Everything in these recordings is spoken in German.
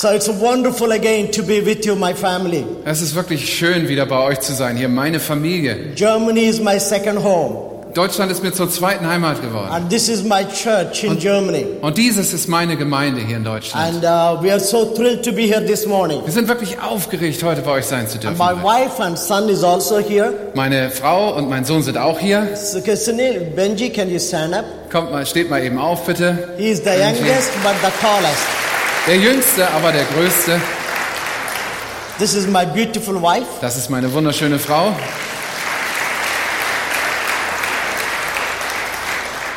So it's wonderful again to be with you, my family. Es ist wirklich schön, wieder bei euch zu sein, hier meine Familie. Germany is my second home, Deutschland ist mir zur zweiten Heimat geworden. and this is my church in Germany. Und dieses ist meine Gemeinde hier in Deutschland. And uh, we are so thrilled to be here this morning. Wir sind wirklich aufgeregt, heute bei euch sein zu dürfen. My wife and son is also here. Meine Frau und mein Sohn sind auch hier. So, Benji, can you stand up? Kommt mal, steht mal eben auf, bitte. He is the youngest but the tallest. Der Jüngste, aber der Größte. This is my beautiful wife. Das ist meine wunderschöne Frau.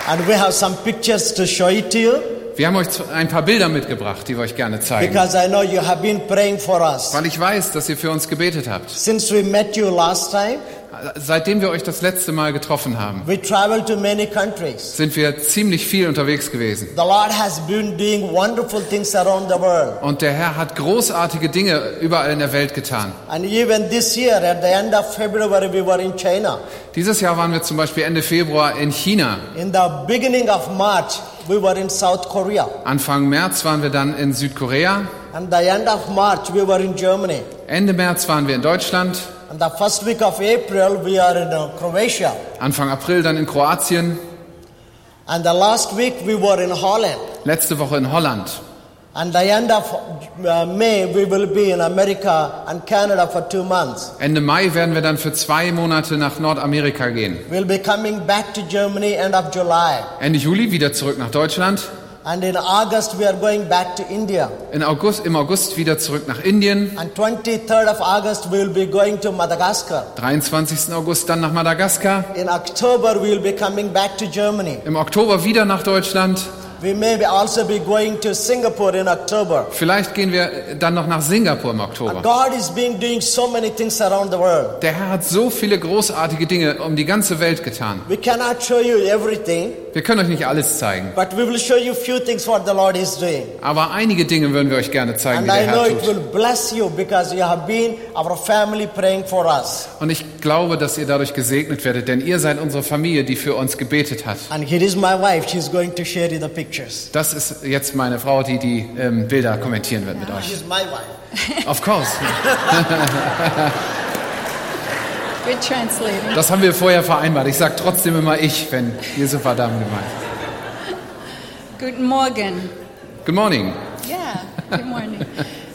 And we have some pictures to show it to you Wir haben euch ein paar Bilder mitgebracht, die wir euch gerne zeigen. because I know you have been praying for us. Weil ich weiß, dass ihr für uns gebetet habt. Since we met you last time, Seitdem wir euch das letzte Mal getroffen haben, we traveled to many countries. sind wir ziemlich viel unterwegs gewesen. The Lord has been doing wonderful things around the world. Und der Herr hat großartige Dinge überall in der Welt getan. And even this year, at the end of February, we were in China. Dieses Jahr waren wir zum Beispiel Ende Februar in China. In the beginning of March, we were in South Korea. Anfang März waren wir dann in Südkorea. And the end of March, we were in Germany. Ende März waren wir in Deutschland. And the first week of April, we are in Croatia. Anfang April dann in Kroatien. And the last week, we were in Holland. Letzte Woche in Holland. And the end of uh, May, we will be in America and Canada for two months. Ende Mai werden wir dann für zwei Monate nach Nordamerika gehen. We'll be coming back to Germany end of July. Ende Juli wieder zurück nach Deutschland. And in August, we are going back to India. In August, Im August wieder zurück nach Indien. And 23rd of August, we will be going to Madagascar. 23. August dann nach Madagaskar. In October, we will be coming back to Germany. Im Oktober wieder nach Deutschland. We may also be going to Singapore in October. Vielleicht gehen wir dann noch nach Singapur im Oktober. God is being doing so many things around the world. Der Herr hat so viele großartige Dinge um die ganze Welt getan. We cannot show you everything, Wir können euch nicht alles zeigen. but we will show you few things what the Lord is doing. Aber einige Dinge würden wir euch gerne zeigen, And die der I know Herr it tut. will bless you because you have been our family praying for us. Und ich glaube, dass ihr dadurch gesegnet werdet, denn ihr seid unsere Familie, die für uns gebetet hat. And here is my wife. She's going to share you the pictures. Das ist jetzt meine Frau, die die ähm, Bilder kommentieren wird mit euch. She's my wife. Of course. Das haben wir vorher vereinbart. Ich sage trotzdem immer ich, wenn Jesu Vater gemeint. Guten Morgen. Good morning. Yeah, good morning.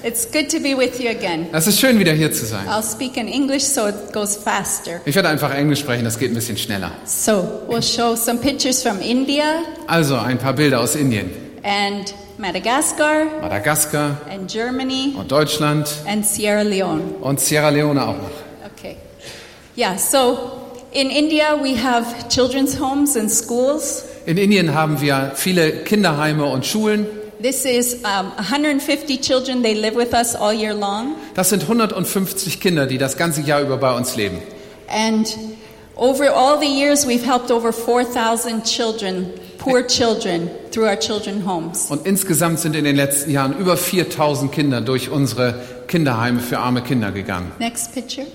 It's good to be with you again. Es ist schön, wieder hier zu sein. I'll speak in English so it goes faster. Ich werde einfach Englisch sprechen, das geht ein bisschen schneller. So, we'll show some pictures from India Also ein paar Bilder aus Indien, and Madagascar Madagaskar and Germany und Deutschland and Sierra Leone. und Sierra Leone auch noch. Yeah, so in India we have children's homes and schools. In Indien haben wir viele Kinderheime und Schulen. This is um, 150 children. They live with us all year long. Das sind 150 Kinder, die das ganze Jahr über bei uns leben. And over all the years, we've helped over 4,000 children, poor children, through our children homes. Und insgesamt sind in den letzten Jahren über 4000 Kinder durch unsere Kinderheime für arme Kinder gegangen. Next picture.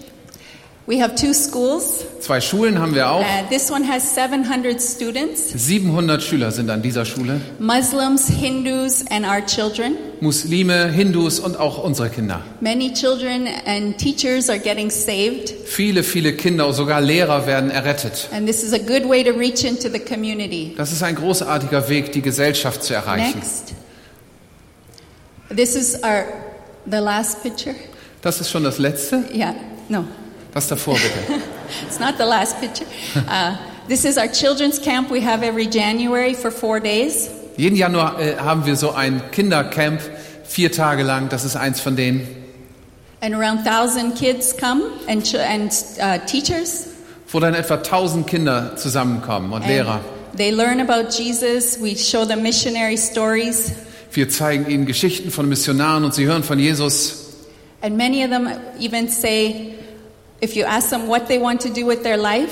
We have two schools. Zwei Schulen haben wir auch. Uh, this one has 700 students 700 Schüler sind an dieser Schule. Muslims, Hindus, and our children. Muslime, Hindus und auch unsere Kinder. Many children and teachers are getting saved, Viele, viele Kinder, sogar Lehrer werden errettet. and this is a good way to reach into the community. Das ist ein großartiger Weg, die Gesellschaft zu erreichen. Next. This is our the last picture. Das ist schon das Letzte. Yeah, no, Das davor bitte. It's not the last picture. Uh, this is our children's camp we have every January for four days. Jeden Januar äh, haben wir so ein Kindercamp, vier Tage lang. Das ist eins von denen, And around 1,000 kids come and, and uh, teachers. wo dann etwa 1000 Kinder zusammenkommen und And Lehrer. They learn about Jesus. We show them missionary stories. Wir zeigen ihnen Geschichten von Missionaren und sie hören von Jesus. And many of them even say, if you ask them what they want to do with their life,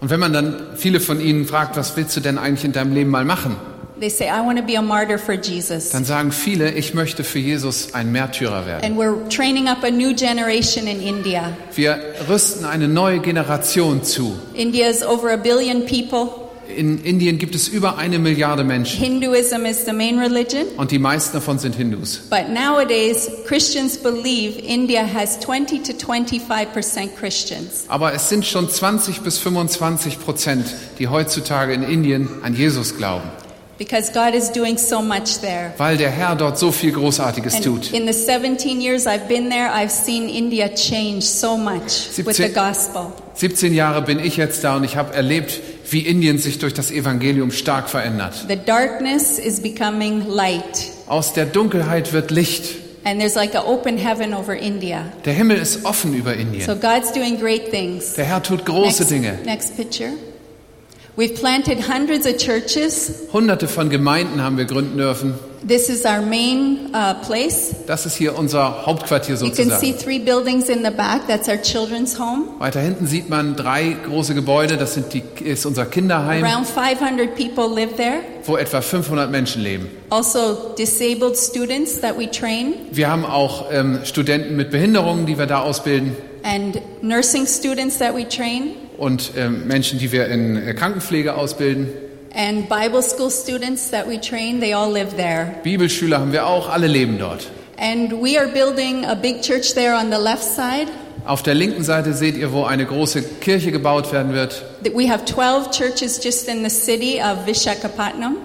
Und wenn man dann viele von ihnen fragt, was willst du denn eigentlich in deinem Leben mal machen? they say, I want to be a martyr for Jesus. Dann sagen viele, ich möchte für Jesus ein Märtyrer werden. And we're training up a new generation in India. Wir rüsten eine neue Generation zu. India is over a billion people. In Indien gibt es über eine Milliarde Menschen Hinduism is the main religion. und die meisten davon sind Hindus. But nowadays, Christians believe India has 20 to 25 percent Christians. Aber es sind schon 20 bis 25 Prozent, die heutzutage in Indien an Jesus glauben, Because God is doing so much there. weil der Herr dort so viel Großartiges And tut. in the 17 years I've been there, I've seen India change so much with the 17 gospel. 17 Jahre bin ich jetzt da und ich habe erlebt, wie Indien sich durch das Evangelium stark verändert. The darkness is becoming light. Aus der Dunkelheit wird Licht. And there's like an open heaven over India. Der Himmel ist offen über So Indien. God's doing great things. Der Herr tut große next, Dinge. Next picture. We've planted hundreds of churches. Hunderte von Gemeinden haben wir gründen dürfen. This is our main uh, place. Das ist hier unser Hauptquartier You can see sozusagen. three buildings in the back. That's our children's home. Weiter hinten sieht man drei große Gebäude. Das sind die, ist unser Kinderheim, Around 500 people live there. wo etwa 500 Menschen leben. Also, disabled students that we train, Wir haben auch ähm, Studenten mit Behinderungen, die wir da ausbilden and nursing students that we train, und ähm, Menschen, die wir in äh, Krankenpflege ausbilden. and Bible school students that we train. They all live there. Bibelschüler haben wir auch, alle leben dort. And we are building a big church there on the left side. Auf der linken Seite seht ihr, wo eine große Kirche gebaut werden wird. We have 12 churches just in the city of Vishakhapatnam.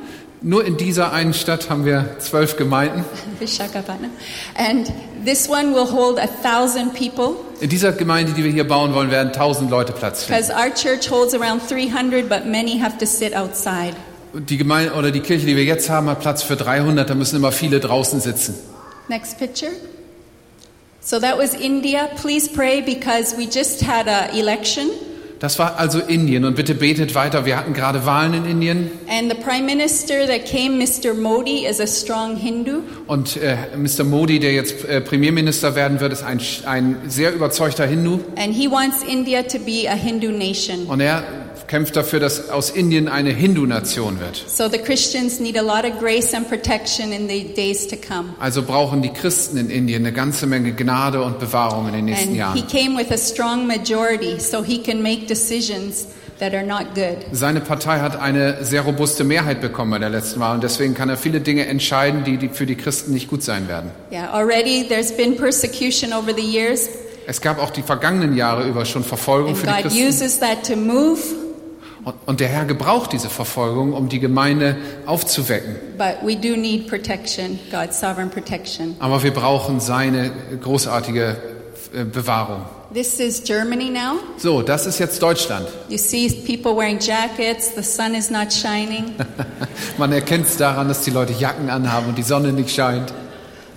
Nur in dieser einen Stadt haben wir zwölf Gemeinden. And this one will hold a thousand people In dieser Gemeinde, die wir hier bauen wollen, werden tausend Leute Platz finden. because our church holds around 300, but many have to sit outside. Die Gemeinde oder die Kirche, die wir jetzt haben, hat Platz für 300. Da müssen immer viele draußen sitzen. Next picture. So that was India. Please pray because we just had a election Das war also Indien und bitte betet weiter. Wir hatten gerade Wahlen in Indien and the prime minister that came, Mr. Modi, is a strong Hindu. und äh, Mr. Modi, der jetzt äh, Premierminister werden wird, ist ein, ein sehr überzeugter Hindu And he wants India to be a Hindu nation. und er kämpft dafür, dass aus Indien eine Hindu-Nation wird. Also brauchen die Christen in Indien eine ganze Menge Gnade und Bewahrung in den nächsten Jahren. Seine Partei hat eine sehr robuste Mehrheit bekommen bei der letzten Wahl und deswegen kann er viele Dinge entscheiden, die, die für die Christen nicht gut sein werden. Yeah, already there's been persecution over the years, Es gab auch die vergangenen Jahre über schon Verfolgung and für die God Christen. Und, der Herr gebraucht diese Verfolgung, um die Gemeinde aufzuwecken. but we do need protection, God's sovereign protection. Aber wir brauchen seine großartige äh, Bewahrung. This is Germany now. So, das ist jetzt Deutschland. You see people wearing jackets, the sun is not shining. Man erkennt es daran, dass die Leute Jacken anhaben und die Sonne nicht scheint.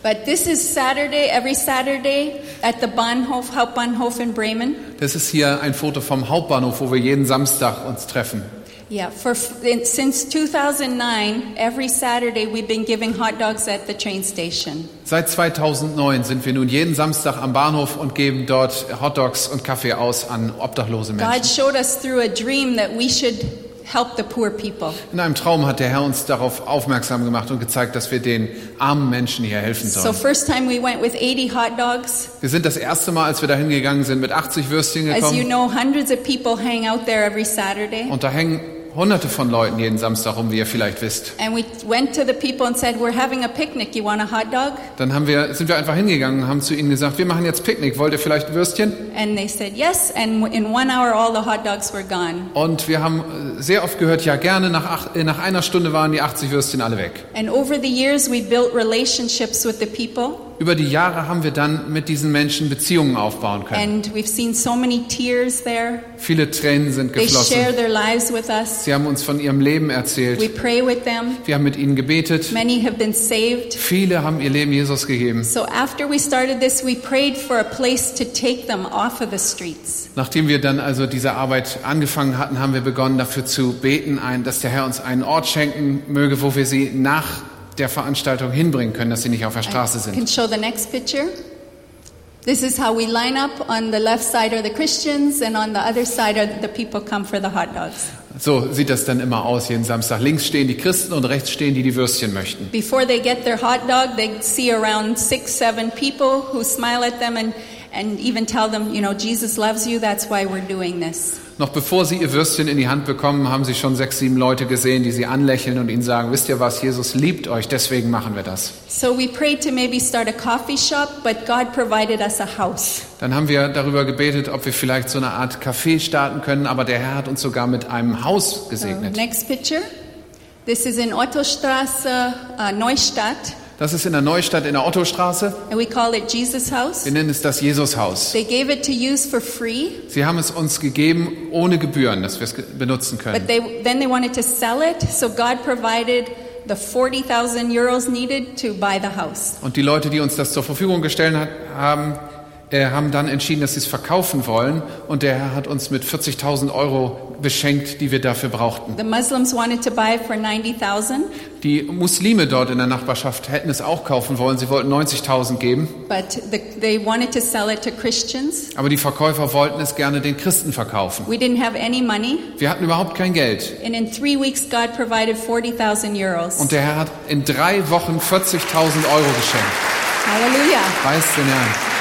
But this is Saturday, every Saturday at the Bahnhof, Hauptbahnhof in Bremen. Das ist hier ein Foto vom Hauptbahnhof, wo wir jeden Samstag uns treffen. Yeah, for since 2009, every Saturday we've been giving hot dogs at the train station. Seit 2009 sind wir nun jeden Samstag am Bahnhof und geben dort Hot Dogs und Kaffee aus an obdachlose Menschen. God showed us through a dream that we should help the poor people. In einem Traum hat der Herr uns darauf aufmerksam gemacht und gezeigt, dass wir den armen Menschen hier helfen So sollen. first time we went with 80 hot dogs. Wir sind das erste Mal, als wir dahin gegangen sind, mit 80 Würstchen As you gekommen. know, hundreds of people hang out there every Saturday. Und da hängen hunderte von Leuten jeden Samstag rum, wie ihr vielleicht wisst. And we went to the people and said, "We're having a picnic. You want a hot dog?" Dann haben wir, sind wir einfach hingegangen und haben zu ihnen gesagt, wir machen jetzt Picknick, wollt ihr vielleicht ein Würstchen? And they said yes. And in one hour, all the hot dogs were gone. Und wir haben äh, sehr oft gehört, ja gerne, nach, ach, äh, nach einer Stunde waren die 80 Würstchen alle weg. And over the years, we built relationships with the people, Über die Jahre haben wir dann mit diesen Menschen Beziehungen aufbauen können. and we've seen so many tears there. Viele Tränen sind geflossen. their lives with us. Sie haben uns von ihrem Leben We erzählt. pray with them. Wir haben mit ihnen gebetet. Many have been saved. Viele haben ihr Leben Jesus gegeben. So after we started this, we prayed for a place to take them off of the streets. Nachdem wir dann also diese Arbeit angefangen hatten, haben wir begonnen dafür zu beten, dass der Herr uns einen Ort schenken möge, wo wir sie nach der Veranstaltung hinbringen können, dass sie nicht auf der Straße I sind. can show the next picture. This is how we line up. On the left side are the Christians, and on the other side are the people come for the hot dogs. So sieht das dann immer aus jeden Samstag. Links stehen die Christen und rechts stehen die, die Würstchen möchten. Before they get their hot dog, they see around six, seven people who smile at them and, and even tell them, you know, Jesus loves you. That's why we're doing this. Noch bevor sie ihr Würstchen in die Hand bekommen, haben sie schon sechs, sieben Leute gesehen, die sie anlächeln und ihnen sagen, wisst ihr was, Jesus liebt euch, deswegen machen wir das. So we prayed to maybe start a coffee shop, but God provided us a house. Dann haben wir darüber gebetet, ob wir vielleicht so eine Art Café starten können, aber der Herr hat uns sogar mit einem Haus So, gesegnet. next picture. This is in Ottostraße, uh, Neustadt, Das ist in der Neustadt in der Ottostraße. and we call it Jesus House. Wir nennen es das Jesushaus. They gave it to use for free, Sie haben es uns gegeben ohne Gebühren, dass wir es benutzen but können. they then they wanted to sell it, so God provided the 40,000 euros needed to buy the house. Und die Leute, die uns das zur Verfügung gestellt haben, äh, haben dann entschieden, dass sie es verkaufen wollen. Und der Herr hat uns mit 40.000 Euro beschenkt, die wir dafür brauchten. The Muslims wanted to buy it for 90,000, Die Muslime dort in der Nachbarschaft hätten es auch kaufen wollen. Sie wollten 90.000 geben. but the, they wanted to sell it to Christians. Aber die Verkäufer wollten es gerne den Christen verkaufen. We didn't have any money, Wir hatten überhaupt kein Geld. and in three weeks, God provided 40,000 euros. Und der Herr hat in drei Wochen 40.000 Euro geschenkt. Hallelujah. Preis den Herrn.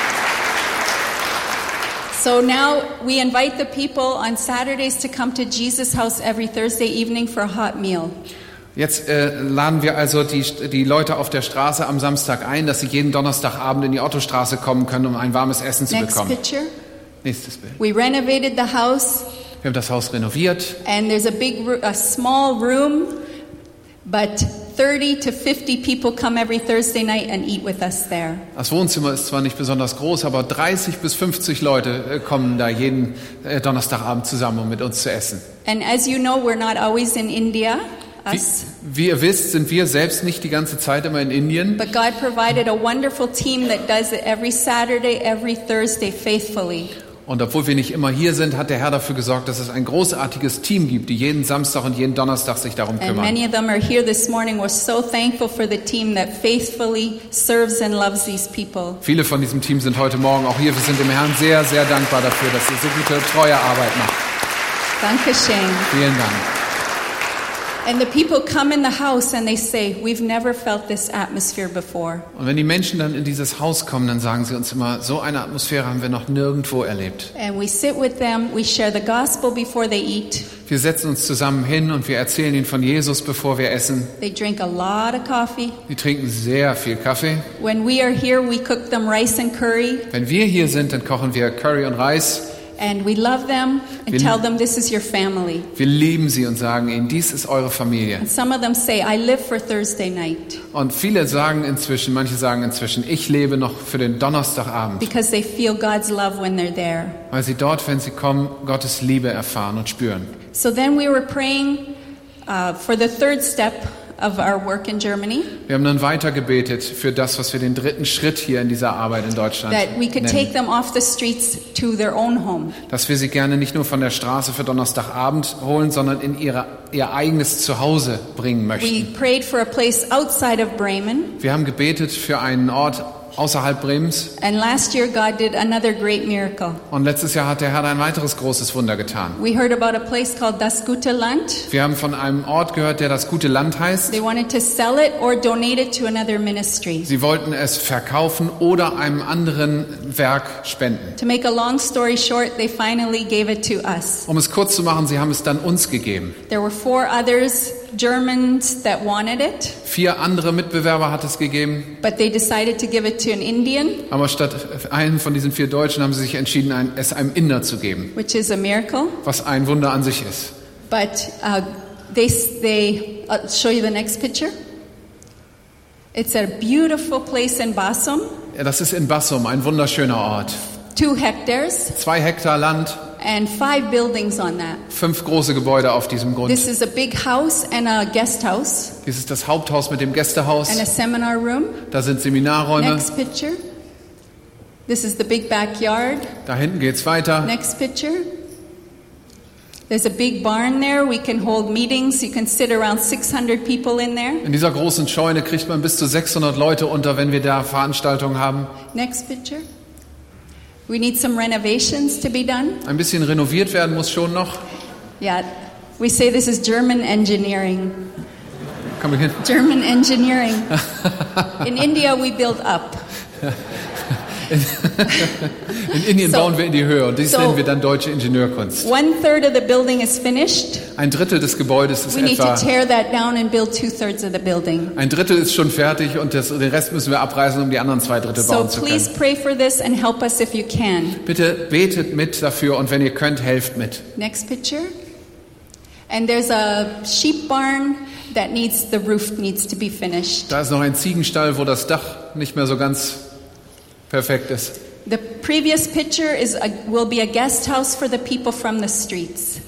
So now we invite the people on Saturdays to come to Jesus House every Thursday evening for a hot meal. Jetzt äh, laden wir also die, die Leute auf der Straße am Samstag ein, dass sie jeden Donnerstagabend in die Ottostraße kommen können, um ein warmes Essen zu Next bekommen. picture. Nächstes Bild. We renovated the house, Wir haben das Haus renoviert. and there's a big, a small room, but 30 to 50 people come every Thursday night and eat with us there. Das Wohnzimmer ist zwar nicht besonders groß, aber 30 bis 50 Leute äh, kommen da jeden äh, Donnerstagabend zusammen, um mit uns zu essen. And as you know, we're not always in India, Wie, wie ihr wisst, sind wir selbst nicht die ganze Zeit immer in Indien. but God provided a wonderful team that does it every Saturday, every Thursday faithfully. Und obwohl wir nicht immer hier sind, hat der Herr dafür gesorgt, dass es ein großartiges Team gibt, die jeden Samstag und jeden Donnerstag sich darum And kümmern. many of them are here this morning. We're so thankful for the team that faithfully serves and loves these people. Viele von diesem Team sind heute Morgen auch hier. Wir sind dem Herrn sehr, sehr dankbar dafür, dass ihr so gute, treue Arbeit macht. Danke schön. Vielen Dank. And the people come in the house and they say, We've never felt this atmosphere before. Und wenn die Menschen dann in dieses Haus kommen, dann sagen sie uns immer, so eine Atmosphäre haben wir noch nirgendwo erlebt. And we sit with them, we share the gospel before they eat. Wir setzen uns zusammen hin und wir erzählen ihnen von Jesus, bevor wir essen. They drink a lot of coffee. Die trinken sehr viel Kaffee. When we are here, we cook them rice and curry. Wenn wir hier sind, dann kochen wir Curry und Reis. And we love them and Wir- tell them this is your family. Wir lieben sie und sagen ihnen, dies ist eure Familie. And some of them say, I live for Thursday night Und viele sagen inzwischen, manche sagen inzwischen, ich lebe noch für den Donnerstagabend, because they feel God's love when they're there. weil sie dort, wenn sie kommen, Gottes Liebe erfahren und spüren. So then we were praying uh, for the third step of our work in Germany Wir haben dann weiter gebetet für das, was wir den dritten Schritt hier in dieser Arbeit in Deutschland that we could take nennen. them off the streets to their own home. Dass wir sie gerne nicht nur von der Straße für Donnerstagabend holen, sondern in ihre, ihr eigenes Zuhause bringen We möchten. prayed for a place outside of Bremen, Wir haben gebetet für einen Ort außerhalb Bremens and last year God did another great miracle. und letztes Jahr hat der Herr ein weiteres großes Wunder getan. We heard about a place called Das Gute Land. Wir haben von einem Ort gehört, der das gute Land heißt. They wanted to sell it or donate it to another ministry. Sie wollten es verkaufen oder einem anderen Werk spenden. To make a long story short, they finally gave it to us. Um es kurz zu machen, sie haben es dann uns gegeben. There were four others, Germans, that wanted it, Vier andere Mitbewerber hat es gegeben, but they decided to give it to an Indian, aber statt einen von diesen vier Deutschen haben sie sich entschieden, ein, es einem Inder zu geben, which is a miracle. was ein Wunder an sich ist. But uh, they, they I'll show you the next picture. It's a beautiful place in Basum, Ja, das ist in Bassum, ein wunderschöner Ort. two hectares, Zwei Hektar Land, and five buildings on that. fünf große Gebäude auf diesem Grund. This is a big house and a guest house Dies ist das Haupthaus mit dem Gästehaus. and a seminar room. Da sind Seminarräume. Next picture. This is the big backyard. Da hinten geht's weiter. Next picture. There's a big barn there. We can hold meetings. You can sit around 600 people in there. In dieser großen Scheune kriegt man bis zu 600 Leute unter, wenn wir da Veranstaltungen haben. Next picture. We need some renovations to be done. Ein bisschen renoviert werden muss schon noch. Yeah, we say this is German engineering. German engineering. In India, we build up. In Indien So- bauen wir in die Höhe und dies so- nennen wir dann deutsche Ingenieurkunst. One third of the building is finished. Ein Drittel des Gebäudes ist We need to tear that down and build two thirds of the building. ein Drittel ist schon fertig und das, den Rest müssen wir abreißen, um die anderen zwei Drittel So bauen zu please können. pray for this and help us if you can. Bitte betet mit dafür und wenn ihr könnt, helft mit. Next picture. And there's a sheep barn that needs the roof needs to be finished. Da ist noch ein Ziegenstall, wo das Dach nicht mehr so ganz perfekt ist. The previous picture is a, will be a guest house for the people from the streets.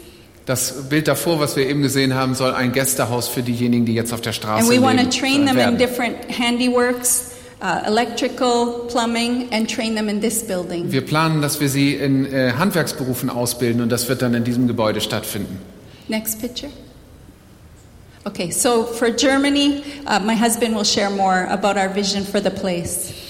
Das Bild davor, was wir eben gesehen haben, soll ein Gästehaus für diejenigen, die jetzt auf der Straße And we want to leben, train them in different handiworks, uh, electrical, plumbing, and train them in this building. Wir planen, dass wir sie in äh, Handwerksberufen ausbilden und das wird dann in diesem Gebäude stattfinden. Next picture. Okay, so for Germany, uh, my husband will share more about our vision for the place.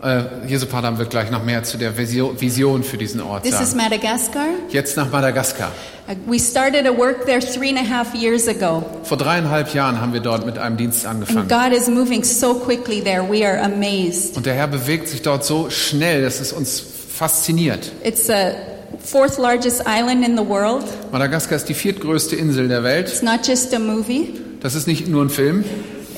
Äh, Jesu Padam wird gleich noch mehr zu der Visio- Vision für diesen Ort This is sagen. Madagascar. Jetzt nach Madagaskar. Uh, we started a work there three and a half years ago. Vor dreieinhalb Jahren haben wir dort mit einem Dienst And angefangen. God is moving so quickly there. We are amazed. Und der Herr bewegt sich dort so schnell, dass es uns fasziniert. It's the fourth largest island in the world. Madagaskar ist die viertgrößte Insel der Welt. It's not just a movie. Das ist nicht nur ein Film,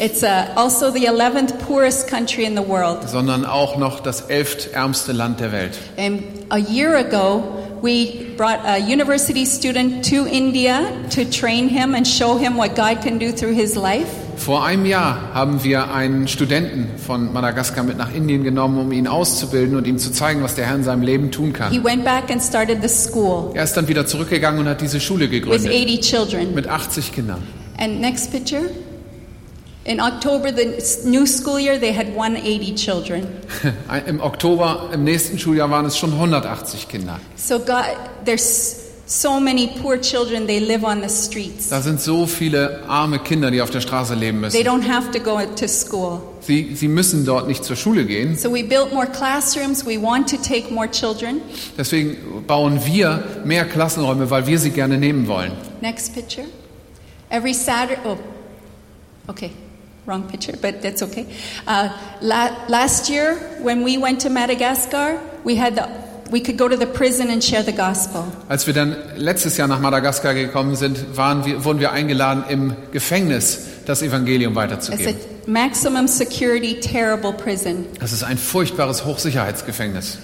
It's uh, also the 11th poorest country in the world. sondern auch noch das elftärmste Land der Welt. And a year ago, we brought a university student to India to train him and show him what God can do through his life. Vor einem Jahr haben wir einen Studenten von Madagaskar mit nach Indien genommen, um ihn auszubilden und ihm zu zeigen, was der Herr in seinem Leben tun He kann. went back and started the school Er ist dann wieder zurückgegangen und hat diese Schule with gegründet 80 children. mit 80 Kindern. And next picture. In October, the new school year, they had 180 children. Im Oktober im nächsten Schuljahr waren es schon 180 Kinder. So God, there's so many poor children. They live on the streets. Da sind so viele arme Kinder, die auf der Straße leben They müssen. don't have to go to school. Sie, sie müssen dort nicht zur Schule gehen. So we built more classrooms. We want to take more children. Deswegen bauen wir mehr Klassenräume, weil wir sie gerne nehmen wollen. Next picture. Every Saturday, oh, okay, wrong picture, but that's okay. Uh, la- last year, when we went to Madagascar, we had the, we could go to the prison and share the gospel. Als wir dann letztes Jahr nach Madagaskar gekommen sind, waren wir, wurden wir eingeladen, im Gefängnis das Evangelium It's a weiterzugeben. maximum security, terrible prison, Das ist ein furchtbares Hochsicherheitsgefängnis.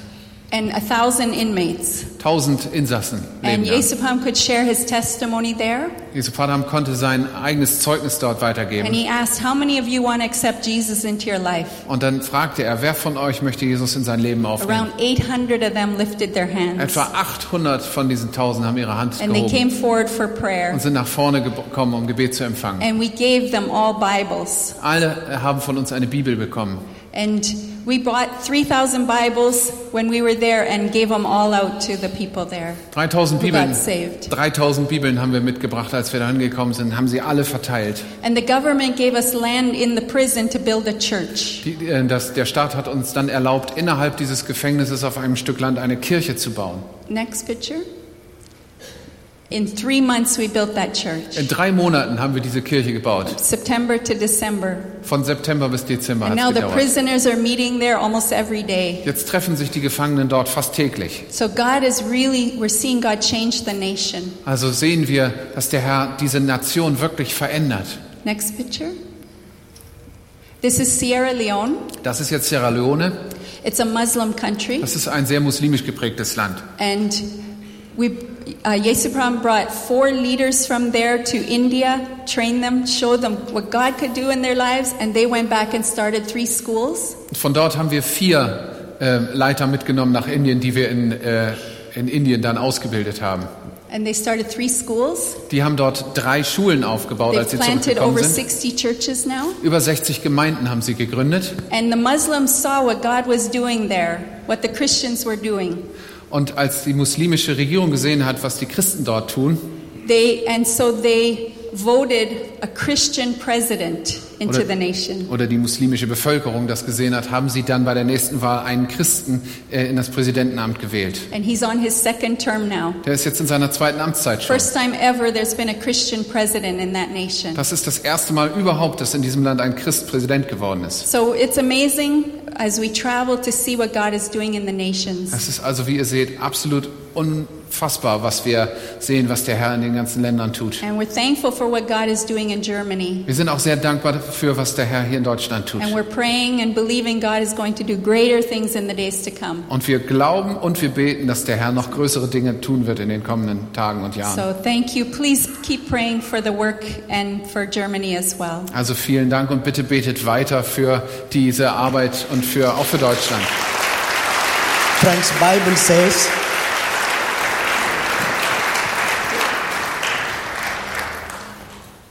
And a thousand inmates. Tausend Insassen And. Yesupam could share his testimony there, Vater konnte sein eigenes Zeugnis dort and weitergeben. he asked, "How many of you want to accept Jesus into your life?" Und dann fragte er, wer von euch möchte Jesus in sein Leben aufnehmen? Around 800 of them lifted their hands, Etwa 800 von diesen 1000 haben ihre Hand and they came gehoben forward for prayer. und sind nach vorne gekommen, um Gebet zu empfangen. And we gave them all Bibles. Alle haben von uns eine Bibel bekommen. And we bought 3,000 Bibles when we were there and gave them all out to the people there 3000 who Bibeln, got saved. 3000 Bibeln haben wir mitgebracht, als wir da hingekommen sind, haben sie alle verteilt. And the government gave us land in the prison to build a church. Die, äh, das, der Staat hat uns dann erlaubt, innerhalb dieses Gefängnisses auf einem Stück Land eine Kirche zu bauen. Next picture. In three months, we built that church. In drei Monaten haben wir diese Kirche gebaut. September to December. Von September bis Dezember And now the gedauert. prisoners are meeting there almost every day. Jetzt treffen sich die Gefangenen dort fast täglich. So God is really, we're seeing God change the nation. Also sehen wir, dass der Herr diese Nation wirklich verändert. Next picture. This is Sierra Leone. Das ist jetzt Sierra Leone. It's a Muslim country. Das ist ein sehr muslimisch geprägtes Land. And we, uh, Yesupram brought four leaders from there to India, trained them, showed them what God could do in their lives, and they went back and started three schools. Von dort haben wir vier äh, Leiter mitgenommen nach Indien, die wir in, äh, in Indien dann ausgebildet haben. And they started three schools. Die haben dort drei Schulen aufgebaut, als They've sie planted zurückgekommen over sind. 60 churches now. Über 60 Gemeinden haben sie gegründet. And the Muslims saw what God was doing there, what the Christians were doing. Und als die muslimische Regierung gesehen hat, was die Christen dort tun, They, and so they voted a Christian president into Oder- the nation. oder die muslimische Bevölkerung das gesehen hat, haben sie dann bei der nächsten Wahl einen Christen äh, in das Präsidentenamt gewählt. And he's on his second term now. Der ist jetzt in seiner zweiten Amtszeit schon. First time ever there's been a Christian president in that nation. Das ist das erste Mal überhaupt, dass in diesem Land ein Christ Präsident geworden ist. So it's amazing as we travel to see what God is doing in the nations. Es ist also, wie ihr seht, absolut unfassbar, was wir sehen, was der Herr in den ganzen Ländern tut. And we're thankful for what God is doing in Germany. Wir sind auch sehr dankbar dafür, was der Herr hier in Deutschland tut. And we're praying and believing God is going to do greater things in the days to come. Und wir glauben und wir beten, dass der Herr noch größere Dinge tun wird in den kommenden Tagen und Jahren. So thank you. Please keep praying for the work and for Germany as well. Also vielen Dank und bitte betet weiter für diese Arbeit und für, auch für Deutschland. Friends, Bible says,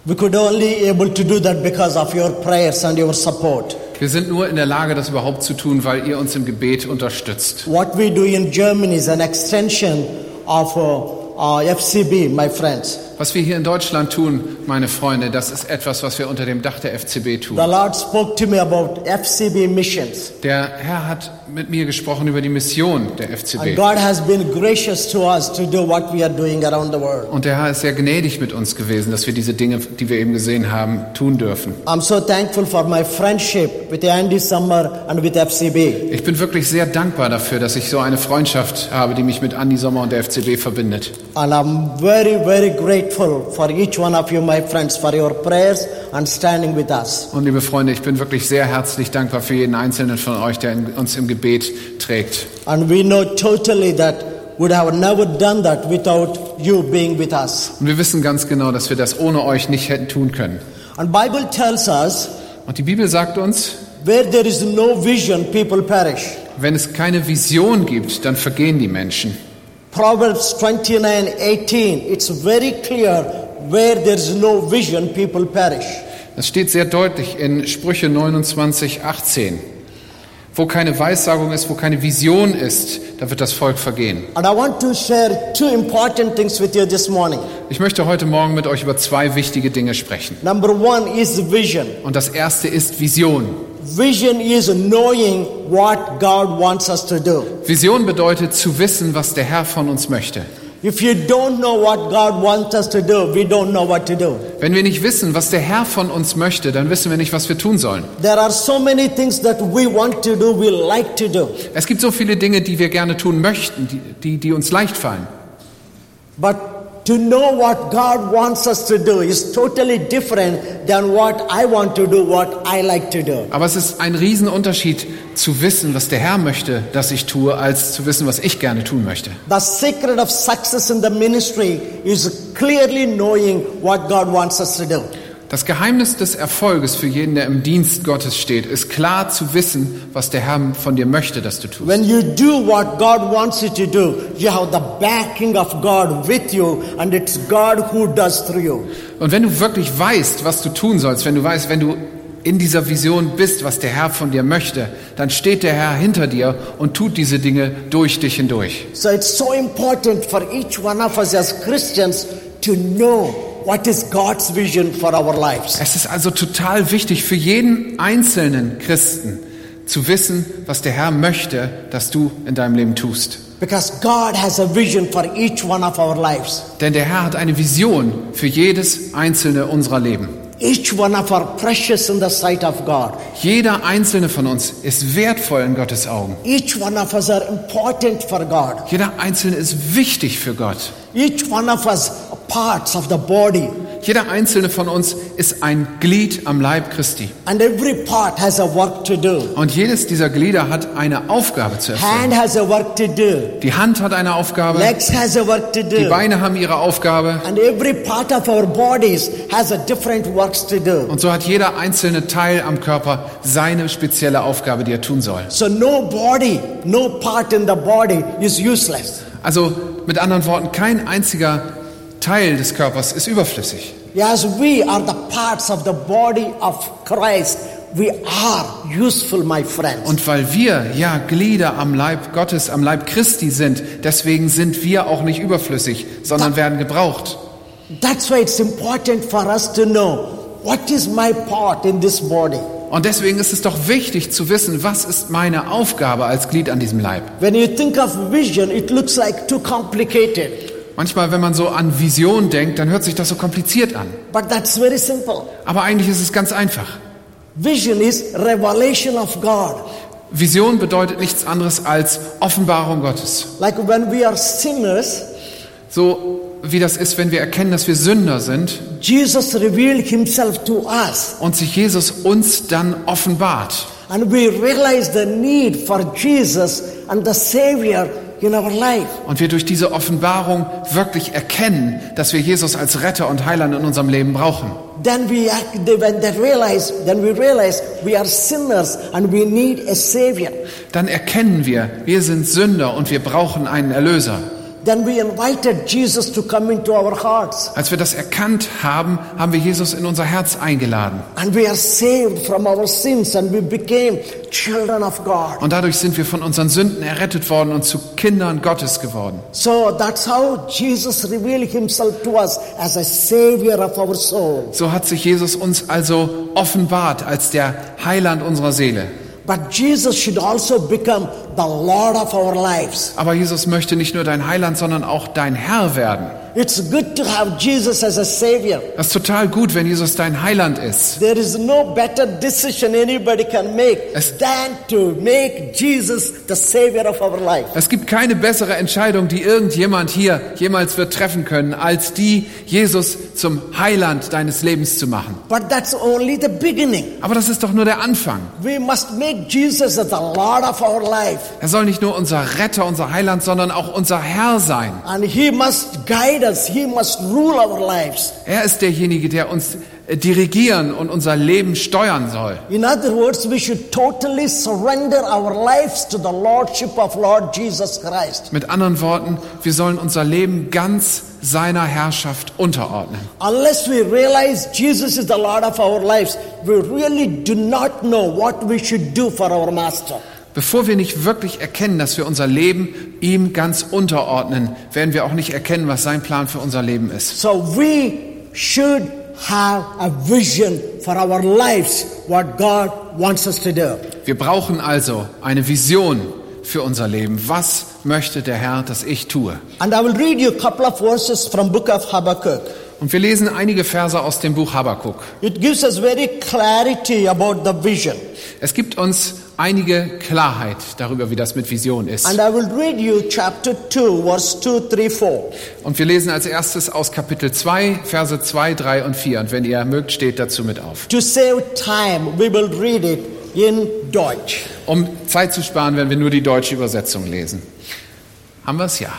we could only able to do that because of your prayers and your support. Wir sind nur in der Lage, das überhaupt zu tun, weil ihr uns im Gebet unterstützt. What we do in Germany is an extension of uh, uh, FCB, my friends. Was wir hier in Deutschland tun, meine Freunde, das ist etwas, was wir unter dem Dach der FCB tun. The Lord spoke to me about FCB missions. Der Herr hat mit mir gesprochen über die Mission der And FCB. God has been gracious to us to do what we are doing around the world. Und der Herr ist sehr gnädig mit uns gewesen, dass wir diese Dinge, die wir eben gesehen haben, tun dürfen. I'm so thankful for my friendship with Andy Summer and with FCB. Ich bin wirklich sehr dankbar dafür, dass ich so eine Freundschaft habe, die mich mit Andi Sommer und der FCB verbindet. And I'm very, very grateful for each one of you, my friends, for your prayers and standing with us. Und liebe Freunde, ich bin wirklich sehr herzlich dankbar für jeden einzelnen von euch, der uns im Gebet trägt. And we know totally that would have never done that without you being with us. Und wir wissen ganz genau, dass wir das ohne euch nicht hätten tun können. And Bible tells us Und die Bibel sagt uns, where there is no vision, people perish. wenn es keine Vision gibt, dann vergehen die Menschen. Proverbs 29, 18, it's very clear where there is no vision, people perish. Das steht sehr deutlich in Sprüche 29, 18. Wo keine Weissagung ist, wo keine Vision ist, da wird das Volk vergehen. And I want to share two important things with you this morning. Ich möchte heute Morgen mit euch über zwei wichtige Dinge sprechen. Number one is vision. Und das erste ist Vision. Vision is knowing what God wants us to do. Vision bedeutet zu wissen, was der Herr von uns möchte. If you don't know what God wants us to do, we don't know what to do. Wenn wir nicht wissen, was der Herr von uns möchte, dann wissen wir nicht, was wir tun sollen. There are so many things that we want to do, we like to do. Es gibt so viele Dinge, die wir gerne tun möchten, die, die, die uns leicht fallen. But to know what God wants us to do is totally different than what I want to do, what I like to do. Aber es ist ein Riesenunterschied zu wissen, was der Herr möchte, dass ich tue, als zu wissen, was ich gerne tun möchte. The secret of success in the ministry is clearly knowing what God wants us to do. Das Geheimnis des Erfolges für jeden, der im Dienst Gottes steht, ist klar zu wissen, was der Herr von dir möchte, dass du tust. When you do what God wants you to do, you have the backing of God with you, and it's God who does through you. Und wenn du wirklich weißt, was du tun sollst, wenn du weißt, wenn du in dieser Vision bist, was der Herr von dir möchte, dann steht der Herr hinter dir und tut diese Dinge durch dich hindurch. So it's so important for each one of us as Christians to know what is God's vision for our lives. Es ist also total wichtig für jeden einzelnen Christen zu wissen, was der Herr möchte, dass du in deinem Leben tust. Because God has a vision for each one of our lives. Denn der Herr hat eine Vision für jedes einzelne unserer Leben. Each one of our precious in the sight of God. Jeder einzelne von uns ist wertvoll in Gottes Augen. Each one of us are important for God. Jeder einzelne ist wichtig für Gott. Each one of us parts of the body. Jeder einzelne von uns ist ein Glied am Leib Christi. And every part has a work to do. Und jedes dieser Glieder hat eine Aufgabe zu erfüllen. Hand has a work to do. Die Hand hat eine Aufgabe, Legs has a work to die do. Beine haben ihre Aufgabe And every part of our bodies has a different works to do. und so hat jeder einzelne Teil am Körper seine spezielle Aufgabe, die er tun soll. So no body, no part in the body is useless. Also mit anderen Worten, kein einziger Teil des Körpers ist überflüssig. As we are the parts of the body of Christ, we are useful, my friends. Und weil wir ja Glieder am Leib Gottes, am Leib Christi sind, deswegen sind wir auch nicht überflüssig, sondern werden gebraucht. That's why it's important for us to know what is my part in this body. Und deswegen ist es doch wichtig zu wissen, was ist meine Aufgabe als Glied an diesem Leib. When you think of vision, it looks like too complicated. Manchmal, wenn man so an Vision denkt, dann hört sich das so kompliziert an. But that's very simple. Aber eigentlich ist es ganz einfach. Vision is revelation of God. Vision bedeutet nichts anderes als Offenbarung Gottes. Like when we are sinners, So wie das ist, wenn wir erkennen, dass wir Sünder sind Jesus revealed himself to us. und sich Jesus uns dann offenbart. And we realize the need for Jesus and the Savior. Und wir durch diese Offenbarung wirklich erkennen, dass wir Jesus als Retter und Heiland in unserem Leben brauchen. Then we act, when that realize, then we realize we are sinners and we need a Savior. Dann erkennen wir, wir sind Sünder und wir brauchen einen Erlöser. Then we invited Jesus to come into our hearts. Als wir das erkannt haben, haben wir Jesus in unser Herz eingeladen. And we are saved from our sins and we became children of God. Und dadurch sind wir von unseren Sünden errettet worden und zu Kindern Gottes geworden. So that's how Jesus revealed himself to us as a savior of our soul. So hat sich Jesus uns also offenbart als der Heiland unserer Seele. But Jesus should also become the Lord of our lives. Aber Jesus möchte nicht nur dein Heiland, sondern auch dein Herr werden. It's good to have Jesus as a savior. Das ist total gut, wenn Jesus dein Heiland ist. There is no better decision anybody can make Es- than to make Jesus the savior of our life. Es gibt keine bessere Entscheidung, die irgendjemand hier jemals wird treffen können, als die, Jesus zum Heiland deines Lebens zu machen. But that's only the beginning. Aber das ist doch nur der Anfang. We must make Jesus the Lord of our life. Er soll nicht nur unser Retter, unser Heiland, sondern auch unser Herr sein. And He must guide us. He must rule our lives. Er ist derjenige, der uns äh, dirigieren und unser Leben steuern soll. In other words, we should totally surrender our lives to the Lordship of Lord Jesus Christ. Mit anderen Worten, wir sollen unser Leben ganz seiner Herrschaft unterordnen. Unless we realize Jesus is the Lord of our lives, we really do not know what we should do for our Master. Bevor wir nicht wirklich erkennen, dass wir unser Leben ihm ganz unterordnen, werden wir auch nicht erkennen, was sein Plan für unser Leben ist. So we should have a vision for our lives, what God wants us to do. Wir brauchen also eine Vision für unser Leben. Was möchte der Herr, dass ich tue? And I will read you a couple of verses from book of Habakkuk. Und wir lesen einige Verse aus dem Buch Habakkuk. It gives us very clarity about the vision. Es gibt uns einige Klarheit darüber, wie das mit Vision ist. And I will read you chapter 2, verse 2, 3, 4. Und wir lesen als erstes aus Kapitel 2, Verse 2, 3 und 4. Und wenn ihr mögt, steht dazu mit auf. To save time, we will read it in Deutsch. Um Zeit zu sparen, werden wir nur die deutsche Übersetzung lesen. Haben wir es? Ja.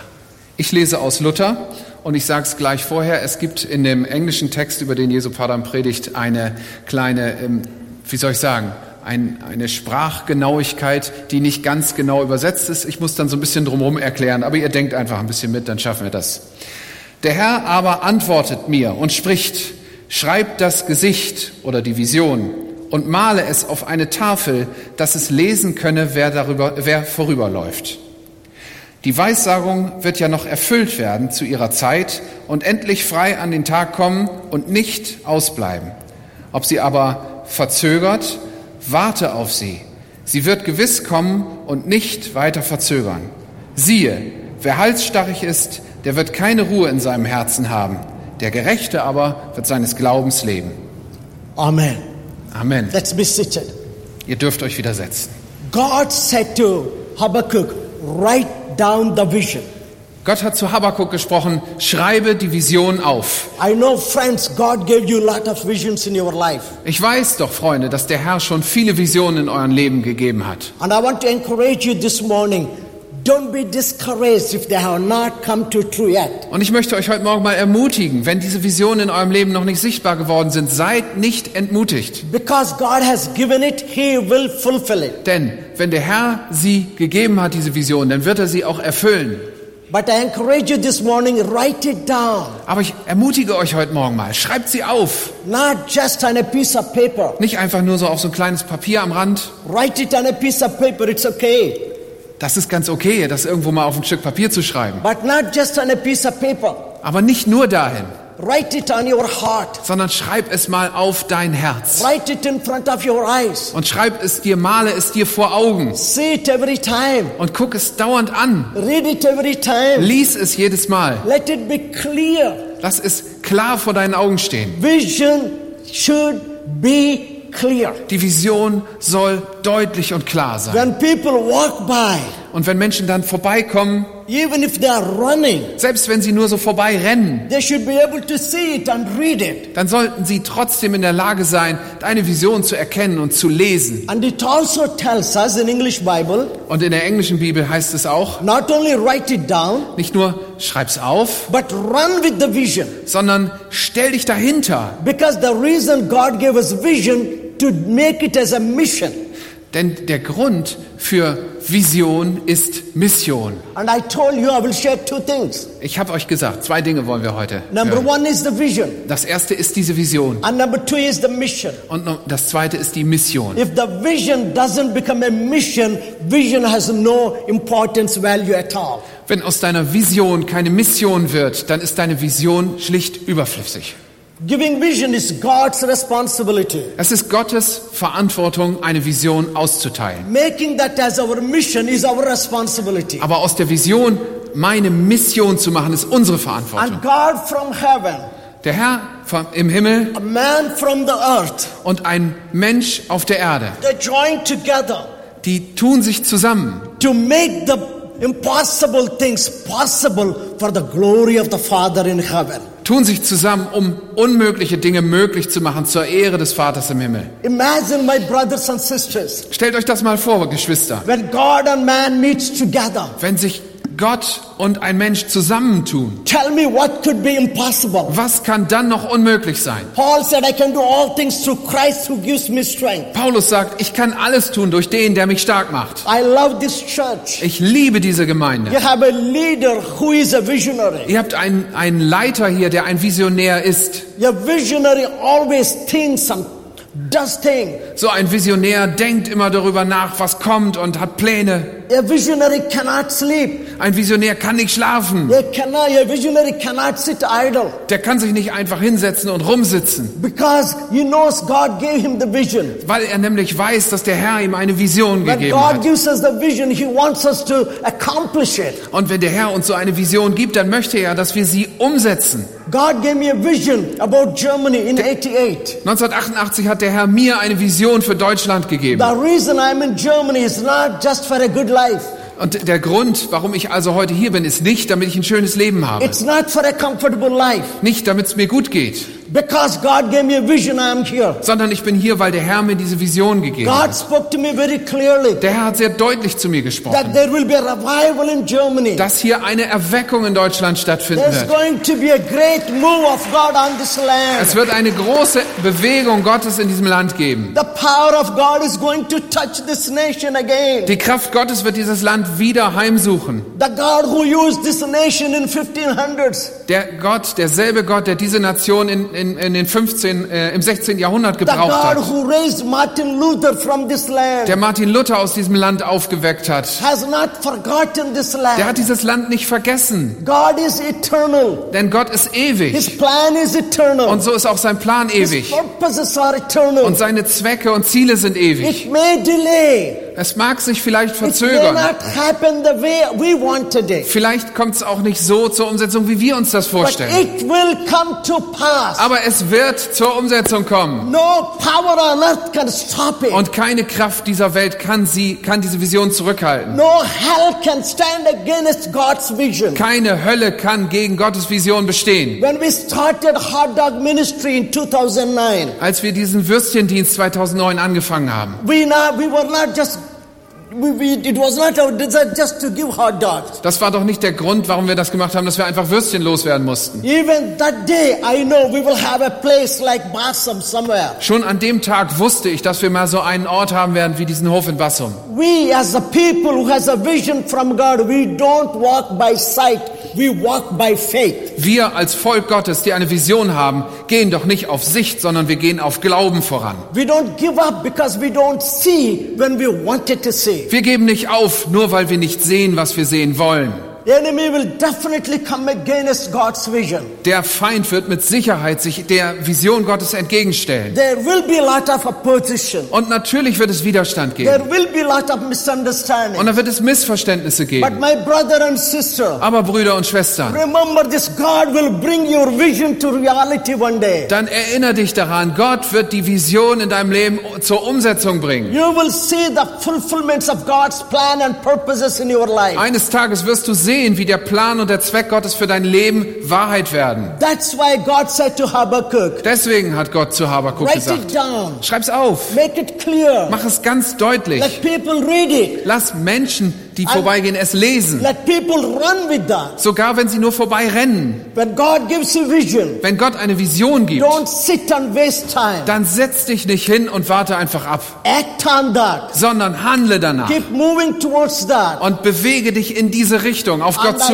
Ich lese aus Luther und ich sage es gleich vorher. Es gibt in dem englischen Text, über den Jesu Padam predigt, eine kleine, ähm, wie soll ich sagen, ein, eine Sprachgenauigkeit, die nicht ganz genau übersetzt ist. Ich muss dann so ein bisschen drumherum erklären, aber ihr denkt einfach ein bisschen mit, dann schaffen wir das. Der Herr aber antwortet mir und spricht, schreib das Gesicht oder die Vision und male es auf eine Tafel, dass es lesen könne, wer, darüber, wer vorüberläuft. Die Weissagung wird ja noch erfüllt werden zu ihrer Zeit und endlich frei an den Tag kommen und nicht ausbleiben. Ob sie aber verzögert, warte auf sie. Sie wird gewiss kommen und nicht weiter verzögern. Siehe, wer halsstarrig ist, der wird keine Ruhe in seinem Herzen haben. Der Gerechte aber wird seines Glaubens leben. Amen. Amen. Let's be seated. Ihr dürft euch widersetzen. God said to Habakkuk, write down the vision. Gott hat zu Habakkuk gesprochen, schreibe die Vision auf. Ich weiß doch, Freunde, dass der Herr schon viele Visionen in eurem Leben gegeben hat. And I want to encourage you this morning. Don't be discouraged if they have not come to true yet. Und ich möchte euch heute Morgen mal ermutigen, wenn diese Visionen in eurem Leben noch nicht sichtbar geworden sind, seid nicht entmutigt. Because God has given it, He will fulfill it. Denn wenn der Herr sie gegeben hat, diese Vision, dann wird er sie auch erfüllen. But I encourage you this morning, write it down. Aber ich ermutige euch heute Morgen mal, schreibt sie auf. Not just on a piece of paper. Nicht einfach nur so auf so ein kleines Papier am Rand. Write it on a piece of paper, it's okay. Das ist ganz okay, das irgendwo mal auf ein Stück Papier zu schreiben. But not just on a piece of paper. Aber nicht nur dahin. Write it on your heart. sondern schreib es mal auf dein Herz. Write it in front of your eyes. Und schreib es dir, male es dir vor Augen. See it every time. Und guck es dauernd an. Read it every time. Lies es jedes Mal. Let it be clear. Lass es klar vor deinen Augen stehen. Vision should be clear. Die Vision soll deutlich und klar sein. When people walk by, Und wenn Menschen dann vorbeikommen, even if they are running, selbst wenn sie nur so vorbei rennen, they should be able to see it and read it. dann sollten sie trotzdem in der Lage sein, deine Vision zu erkennen und zu lesen. And it also tells us in English Bible, Und in der englischen Bibel heißt es auch, not only write it down, nicht nur schreib's auf, but run with the vision. sondern stell dich dahinter. Because the reason God gave us vision to make it as a mission. Denn der Grund für Vision ist Mission. And I told you I will share two things. Ich habe euch gesagt, zwei Dinge wollen wir heute. Number hören. one is the vision, Das erste ist diese Vision and number two is the mission. und das zweite ist die Mission. If the vision doesn't become a mission, vision has no importance value at all. Wenn aus deiner Vision keine Mission wird, dann ist deine Vision schlicht überflüssig. Giving vision is God's responsibility. Es ist Gottes Verantwortung, eine Vision auszuteilen. Making that as our mission is our responsibility. Aber aus der Vision meine Mission zu machen, ist unsere Verantwortung. And God from heaven, Der Herr vom, im Himmel a man from the earth, und ein Mensch auf der Erde, they join together die tun sich zusammen, to make the impossible things possible for the glory of the Father in heaven. tun sich zusammen, um unmögliche Dinge möglich zu machen zur Ehre des Vaters im Himmel. Imagine my brothers and sisters, Stellt euch das mal vor, Geschwister, when God and man meets together. wenn sich Gott und ein Mensch zusammentun. Tell me what could be impossible. Was kann dann noch unmöglich sein? Paul said, I can do all things through Christ who gives me strength. Paulus sagt, ich kann alles tun durch den, der mich stark macht. I love this church. Ich liebe diese Gemeinde. You have a leader who is a visionary. Ihr habt einen, einen Leiter hier, der ein Visionär ist. Your visionary always thinks and does things. So ein Visionär denkt immer darüber nach, was kommt und hat Pläne. A visionary cannot sleep. Ein Visionär kann nicht schlafen. A, cannot, a visionary cannot sit idle Der kann sich nicht einfach hinsetzen und rumsitzen, because he knows God gave him the vision. weil er nämlich weiß, dass der Herr ihm eine Vision When gegeben God hat. gives us the vision, he wants us to accomplish it. Und wenn der Herr uns so eine Vision gibt, dann möchte er, dass wir sie umsetzen. God gave me a vision about Germany in 88. 1988 hat der Herr mir eine Vision für Deutschland gegeben. The reason I'm in Germany is not just for a good life. Und der Grund, warum ich also heute hier bin, ist nicht, damit ich ein schönes Leben habe. It's not for a comfortable life. Nicht, damit es mir gut geht, Because God gave me a vision, I'm here. sondern ich bin hier, weil der Herr mir diese Vision gegeben God hat. spoke to me very clearly Der Herr hat sehr deutlich zu mir that gesprochen, there will be a revival in Germany. dass hier eine Erweckung in Deutschland stattfinden There's wird. going to be a great move of God on this Es wird eine große Bewegung Gottes in diesem Land geben. The power of God is going to touch this nation again. Die Kraft Gottes wird dieses Land wieder heimsuchen. The God who used this nation in 1500s. Der Gott, derselbe Gott, der diese Nation in, in, in den 15, äh, im 16. Jahrhundert gebraucht hat, Martin der Martin Luther aus diesem Land aufgeweckt hat, der hat dieses Land nicht vergessen. God is eternal. Denn Gott ist His ewig. plan is eternal. Und so ist auch sein Plan ewig. Und seine Zwecke und Ziele sind ewig. It may delay. Es mag sich vielleicht verzögern. Vielleicht kommt es auch nicht so zur Umsetzung, wie wir uns das vorstellen. it will come to pass. Aber es wird zur Umsetzung kommen. No power on earth can stop it. Und keine Kraft dieser Welt kann sie, kann diese Vision zurückhalten. No hell can stand against God's vision. Keine Hölle kann gegen Gottes Vision bestehen. When we started Hot Dog Ministry in 2009, Als wir diesen Würstchendienst 2009 angefangen haben, we, not, we were not just, das war doch nicht der Grund, warum wir das gemacht haben, dass wir einfach Würstchen loswerden mussten. Even that day, I know we will have a place like Bassam somewhere. Schon an dem Tag wusste ich, dass wir mal so einen Ort haben werden wie diesen Hof in Bassum. We as a people who has a vision from God, we don't walk by sight, we walk by faith. Wir als Volk Gottes, die eine Vision haben, gehen doch nicht auf Sicht, sondern wir gehen auf Glauben voran. Wir geben nicht auf, nur weil wir nicht sehen, was wir sehen wollen. The enemy will definitely come against God's vision. Der Feind wird mit Sicherheit sich der Vision Gottes entgegenstellen. There will be a lot of opposition. Und natürlich wird es Widerstand geben. There will be a lot of misunderstanding. Und da wird es Missverständnisse But geben. my brother and sister, Aber Brüder und Schwestern, remember this God will bring your vision to reality one day. dann erinnere dich daran, Gott wird die Vision in deinem Leben zur Umsetzung bringen. You will see the fulfillments of God's plan and purposes in your life. Eines Tages wirst du sehen, wie der Plan und der Zweck Gottes für dein Leben Wahrheit werden. That's why God said to Habakkuk, Deswegen hat Gott zu Habakuk write it gesagt, down, schreib's auf, make it clear, mach es ganz deutlich. let people read it, Lass Menschen, die vorbeigehen, es lesen. let people run with that. Sogar wenn sie nur vorbeirennen. Vision, Wenn Gott eine Vision gibt, don't sit and waste time. dann setz dich nicht hin und warte einfach ab, Act on that. sondern handle danach Keep moving towards that. und bewege dich in diese Richtung auf Gott zu.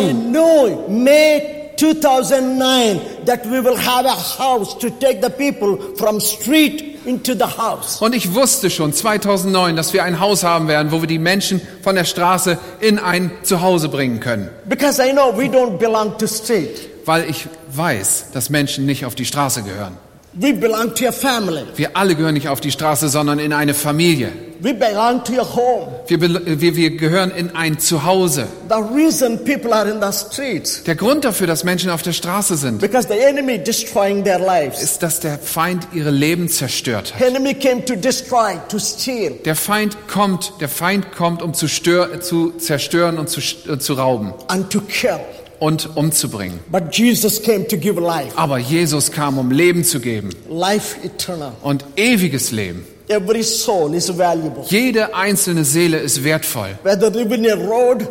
Know May 2009 that we will have a house to take the people from street into the house. Und ich wusste schon 2009, dass wir ein Haus haben werden, wo wir die Menschen von der Straße in ein Zuhause bringen können. Because I know we don't belong to street. Weil ich weiß, dass Menschen nicht auf die Straße gehören. We belong to a family. Wir alle gehören nicht auf die Straße, sondern in eine Familie. We belong to a home. Wir, wir, wir gehören in ein Zuhause. The reason people are in the streets Der Grund dafür, dass Menschen auf der Straße sind, because the enemy destroying their lives. ist, dass der Feind ihre Leben zerstört hat. Enemy came to destroy, to steal. Der Feind kommt, der Feind kommt, um zu, stör, zu zerstören und zu, äh, zu rauben and to kill. und umzubringen. But Jesus came to give life, Aber Jesus kam, um Leben zu geben life eternal. und ewiges Leben. Every soul is valuable. Jede einzelne Seele ist wertvoll. Whether in a road,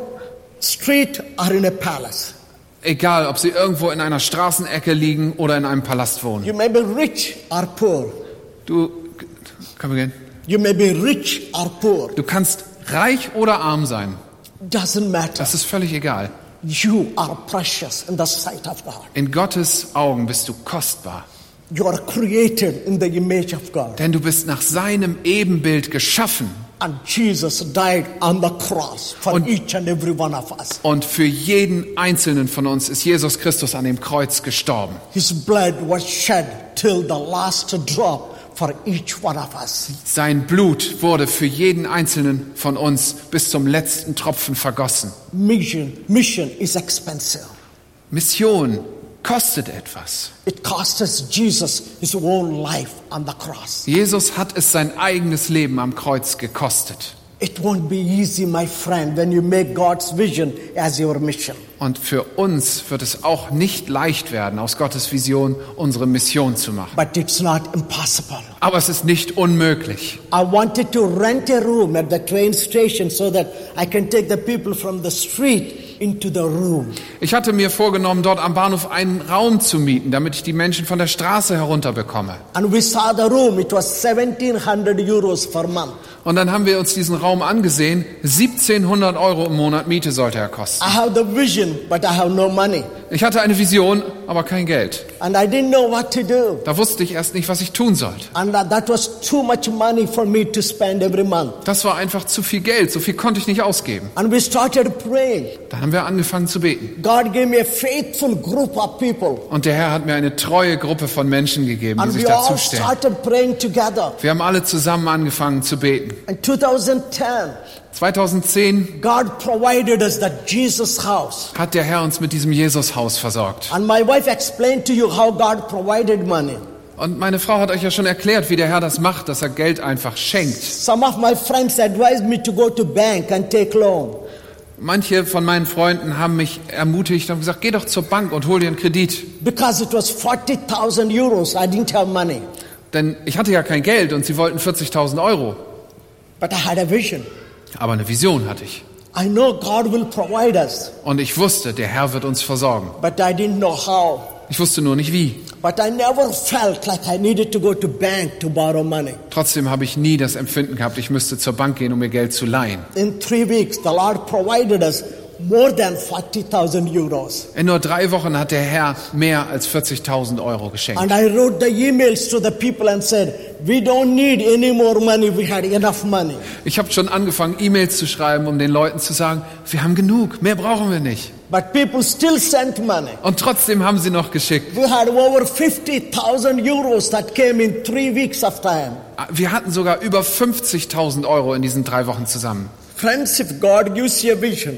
street, or in a palace. Egal, ob sie irgendwo in einer Straßenecke liegen oder in einem Palast wohnen. You may be rich or poor. Du, komm again. You may be rich or poor. Du kannst reich oder arm sein. Doesn't matter. Das ist völlig egal. You are precious in the sight of God. In Gottes Augen bist du kostbar. You are created in the image of God. Denn du bist nach seinem Ebenbild geschaffen. And Jesus died on the cross for Und- each and every one of us. Und für jeden einzelnen von uns ist Jesus Christus an dem Kreuz gestorben. His blood was shed till the last drop for each one of us. Sein Blut wurde für jeden einzelnen von uns bis zum letzten Tropfen vergossen. Mission, mission is expensive. Mission kostet etwas. It cost us Jesus his own life on the cross. Jesus hat es sein eigenes Leben am Kreuz gekostet. It won't be easy, my friend, when you make God's vision as your mission. Und für uns wird es auch nicht leicht werden, aus Gottes Vision unsere Mission zu machen. But it's not impossible. Aber es ist nicht unmöglich. I wanted to rent a room at the train station so that I can take the people from the street. Ich hatte mir vorgenommen, dort am Bahnhof einen Raum zu mieten, damit ich die Menschen von der Straße herunterbekomme. And we saw the room. It was 1700 euros per month. Und dann haben wir uns diesen Raum angesehen. 1700 Euro im Monat Miete sollte er kosten. I have the vision, but I have no money. Ich hatte eine Vision, aber kein Geld. Da wusste ich erst nicht, was ich tun sollte. Das war einfach zu viel Geld. So viel konnte ich nicht ausgeben. And. Dann haben wir angefangen zu beten. Und der Herr hat mir eine treue Gruppe von Menschen gegeben, die And sich dazu stellen. Wir haben alle zusammen angefangen zu beten. In 2010, 2010 God provided us that Jesus house. hat der Herr uns mit diesem Jesushaus versorgt. And my wife explained to you how God provided money. Und meine Frau hat euch ja schon erklärt, wie der Herr das macht, dass er Geld einfach schenkt. Some of my friends advised me to go to bank and take loan. Manche von meinen Freunden haben mich ermutigt und gesagt, geh doch zur Bank und hol dir einen Kredit. Because it was 40,000 euros. I didn't have money. Denn ich hatte ja kein Geld und sie wollten 40.000 Euro. But I had a vision. Aber eine Vision hatte ich. I know God will provide us, Und ich wusste, der Herr wird uns versorgen. but I didn't know how. Ich wusste nur nicht wie. But I never felt like I needed to go to bank to borrow money. Trotzdem habe ich nie das Empfinden gehabt, ich müsste zur Bank gehen, um mir Geld zu leihen. In three weeks, the Lord provided us more than 40,000 euros. In nur drei Wochen hat der Herr mehr als 40.000 Euro geschenkt. And I wrote the emails to the people and said, we don't need any more money. We had enough money. Ich habe schon angefangen, E-Mails zu schreiben, um den Leuten zu sagen, wir haben genug, mehr brauchen wir nicht. But people still sent money. Und trotzdem haben sie noch geschickt. We had over 50,000 euros that came in three weeks of time. Wir hatten sogar über 50.000 Euro in diesen drei Wochen zusammen. Friends, if God gives you a vision,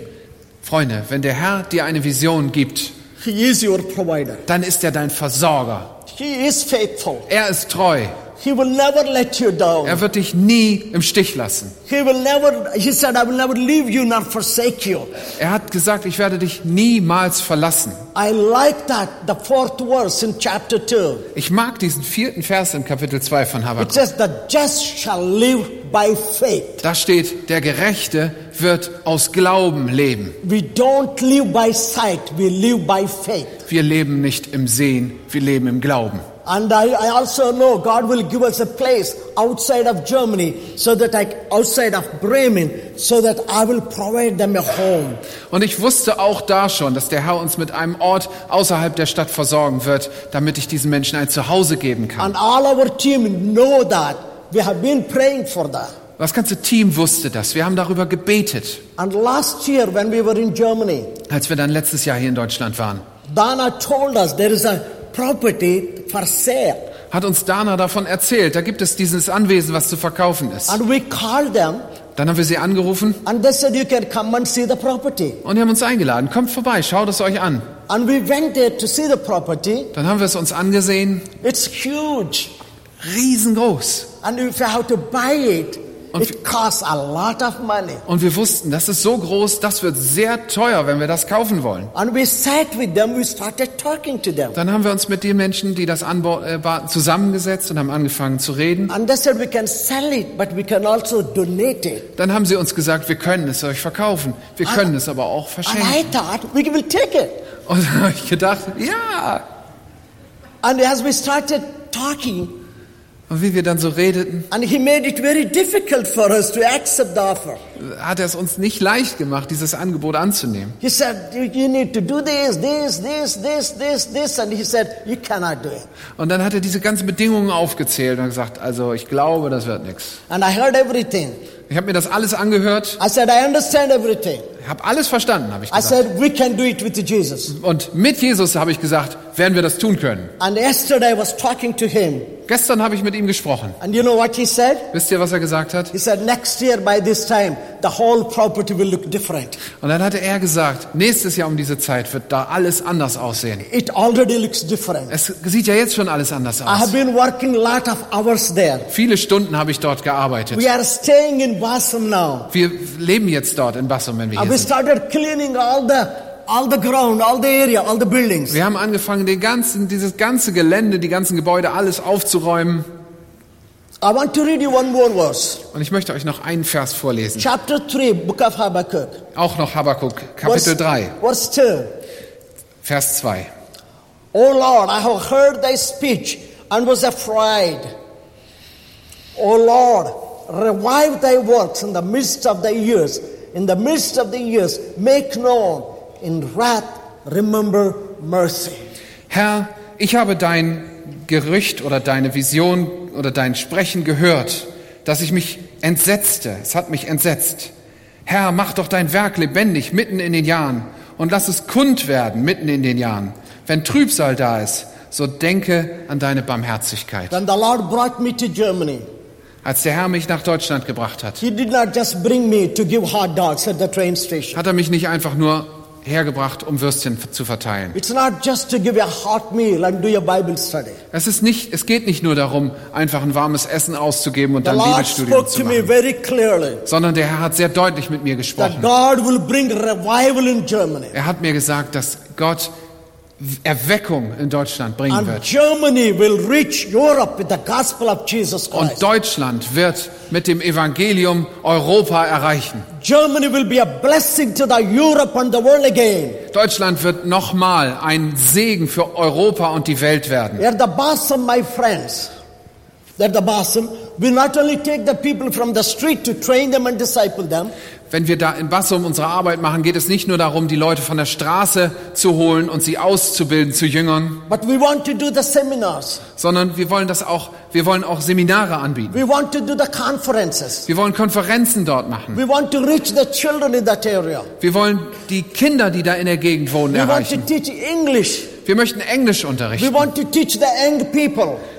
Freunde, wenn der Herr dir eine Vision gibt, He is your provider. dann ist er dein Versorger. He is faithful. Er ist treu. He will never let you down. Er wird dich nie im Stich lassen. He will never, he said, I will never leave you nor forsake you. Er hat gesagt, ich werde dich niemals verlassen. I like that, the fourth verse in chapter 2. Ich mag diesen vierten Vers im Kapitel 2 von It Habakkuk. says, the just shall live by faith. Da steht, der Gerechte wird aus Glauben leben. We don't live by sight, we live by faith. Wir leben nicht im Sehen, wir leben im Glauben. And I, I also know God will give us a place outside of Germany, so that I, outside of Bremen, so that I will provide them a home. Und ich wusste auch da schon, dass der Herr uns mit einem Ort außerhalb der Stadt versorgen wird, damit ich diesen Menschen ein Zuhause geben kann. And all our team know that. We have been praying for that. Das ganze Team wusste das. Wir haben darüber gebetet, And last year when we were in Germany, als wir dann letztes Jahr hier in Deutschland waren. Dana told us there is a property for sale. Hat uns Dana davon erzählt, da gibt es dieses Anwesen, was zu verkaufen ist. And we called them Dann haben wir sie angerufen and they said you can come and see the property. und die haben uns eingeladen. Kommt vorbei, schaut es euch an. And we went there to see the property. Dann haben wir es uns angesehen. It's huge. Riesengroß. And if you have to buy it, Und- it costs a lot of money. Und wir wussten, das ist so groß, das wird sehr teuer, wenn wir das kaufen wollen. And we sat with them, we started talking to them. Dann haben wir uns mit den Menschen, die das anbauten, zusammengesetzt und haben angefangen zu reden. And they said we can sell it, but we can also donate it. Dann haben sie uns gesagt, wir können es euch verkaufen. Wir können es aber auch And I verschenken. thought we will take it. Und habe ich gedacht, ja. And as we started talking, Und wie wir dann so redeten, and he made it very difficult for us to accept the offer. hat er es uns nicht leicht gemacht, dieses Angebot anzunehmen. He said, you you need to do this, this, this, this, this, this. And he said, you cannot do it. Und dann hat er diese ganzen Bedingungen aufgezählt und gesagt, also ich glaube, das wird nichts. And I heard everything. Ich habe mir das alles angehört, I said, I understand everything. ich habe alles verstanden, habe ich I gesagt. said, we can do it with Jesus. Und mit Jesus habe ich gesagt, werden wir das tun können. And yesterday I was talking to him. Gestern habe ich mit ihm gesprochen. And you know what he said? Wisst ihr, was er gesagt hat? He said, next year by this time, the whole property will look different. Und dann hatte er gesagt, nächstes Jahr um diese Zeit wird da alles anders aussehen. It already looks different. Es sieht ja jetzt schon alles anders I have aus. been working a lot of hours there. Viele Stunden habe ich dort gearbeitet. We are staying in now. Wir leben jetzt dort in Bassum, wenn wir hier we sind. started cleaning all the, all the ground, all the area, all the buildings. Wir haben angefangen, den ganzen, dieses ganze Gelände, die ganzen Gebäude, alles aufzuräumen. I want to read you one more verse. Und ich möchte euch noch einen Vers vorlesen. Chapter 3, book of Habakkuk. Auch noch Habakkuk, Kapitel 3, Verse 2. Vers 2. O Lord, I have heard thy speech and was afraid. O Lord, revive thy works in the midst of the years. In the midst of the years, make known. In wrath, remember mercy. Herr, ich habe dein Gerücht oder deine Vision oder dein Sprechen gehört, dass ich mich entsetzte. Es hat mich entsetzt. Herr, mach doch dein Werk lebendig mitten in den Jahren und lass es kund werden mitten in den Jahren. Wenn Trübsal da ist, so denke an deine Barmherzigkeit. Then the Lord brought me to Germany. Als der Herr mich nach Deutschland gebracht hat, hat er mich nicht einfach nur hergebracht, um Würstchen zu verteilen. Meal. Es ist nicht, es geht nicht nur darum, einfach ein warmes Essen auszugeben und The dann Lord Bibelstudium zu machen, sondern der Herr hat sehr deutlich mit mir gesprochen. Er hat mir gesagt, dass Gott Erweckung in Deutschland bringen And wird. Germany will reach Europe with the gospel of Jesus Und Christ. Deutschland wird mit dem Evangelium Europa erreichen. Germany will be a blessing to the Europe and the world again. Deutschland wird nochmal ein Segen für Europa und die Welt werden. They're the bosom, my friends. They're the bosom. We not only take the people from the street to train them and disciple them, wenn wir da in Bassum unsere Arbeit machen, geht es nicht nur darum, die Leute von der Straße zu holen und sie auszubilden zu Jüngern, the sondern wir wollen das auch, wir wollen auch Seminare anbieten. The. Wir wollen Konferenzen dort machen. The. Wir wollen die Kinder, die da in der Gegend wohnen, erreichen. Wir möchten Englisch unterrichten. the.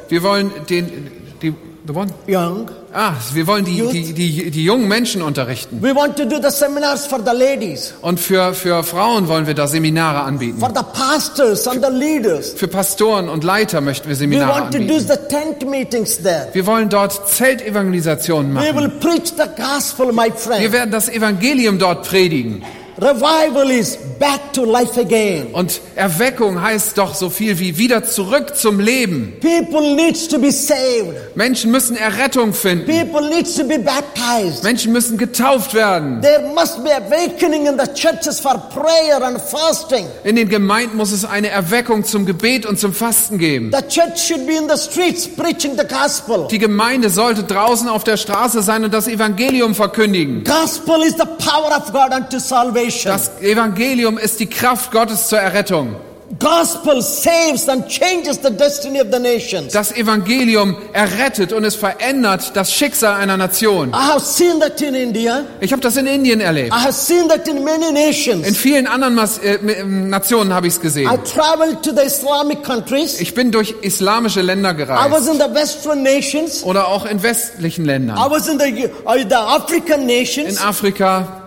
Wir wollen den, die, wir wollen, Young. Ah, wir wollen die, die, die, die jungen Menschen unterrichten. We want to do the seminars for the ladies, Und für, für Frauen wollen wir da Seminare anbieten. for the pastors and the leaders. Für Pastoren und Leiter möchten wir We Seminare want to do anbieten. the tent meetings there. Wir wollen dort Zeltevangelisationen We will machen. preach the gospel, my Wir friend. werden das Evangelium dort predigen. Revival is back to life again. Und Erweckung heißt doch so viel wie wieder zurück zum Leben. People needs to be saved. Menschen müssen Errettung finden. People needs to be baptized. Menschen müssen getauft werden. There must be awakening in the churches for prayer and fasting. In den Gemeinden muss es eine Erweckung zum Gebet und zum Fasten geben. The church should be in the streets preaching the gospel. Die Gemeinde sollte draußen auf der Straße sein und das Evangelium verkündigen. Gospel is the power of God unto salvation. Das Evangelium ist die Kraft Gottes zur Errettung. Gospel saves and changes the destiny of the nations. Das Evangelium errettet und es verändert das Schicksal einer Nation. I have seen that in India. Ich habe das in Indien erlebt. I have seen that in many In nations. vielen anderen Mas äh, Nationen habe ich es I gesehen. traveled to the Islamic countries. Ich bin durch islamische Länder I gereist was in the Western nations. oder auch in westlichen I Ländern. was in the, uh, the African In nations. Afrika.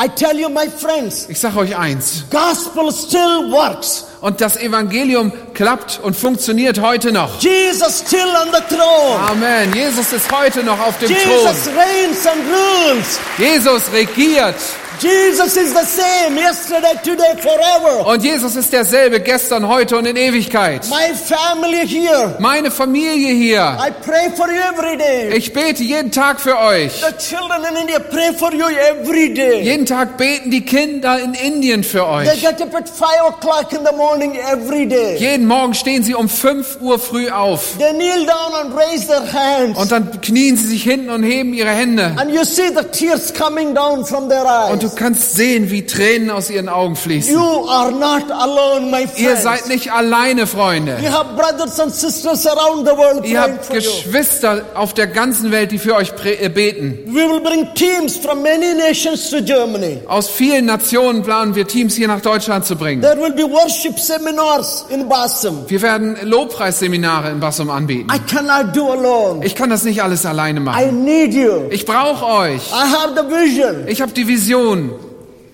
I tell you, my friends, Ich sage euch eins. gospel still works. Und das Evangelium klappt und funktioniert heute noch. Jesus still on the throne. Amen. Jesus ist heute noch auf dem Jesus Thron. reigns and rules. Jesus regiert. Jesus is the same yesterday, today, forever. Und Jesus ist derselbe gestern, heute und in Ewigkeit. My family here. Meine Familie hier. I pray for you every day. Ich bete jeden Tag für euch. The children in India pray for you every day. Jeden Tag beten die Kinder in Indien für They euch. get up at five o'clock in the morning every day. Jeden Morgen stehen sie um 5 Uhr früh auf. They kneel down and raise their hands. Und dann knien sie sich hinten und heben ihre Hände. And you see the tears coming down from their Und du kannst sehen, wie Tränen aus ihren Augen fließen. You are not alone, my Ihr seid nicht alleine, Freunde. You have brothers and sisters around the world Ihr habt. Geschwister auf der ganzen Welt, die für euch äh, beten. We will bring teams from many nations to Germany. Aus vielen Nationen planen wir Teams hier nach Deutschland zu bringen. There will be worship seminars in. Wir werden Lobpreisseminare in Bassum anbieten. I cannot do alone. Ich kann das nicht alles alleine I machen. need you. Ich brauche euch. I have the vision. Ich habe die Vision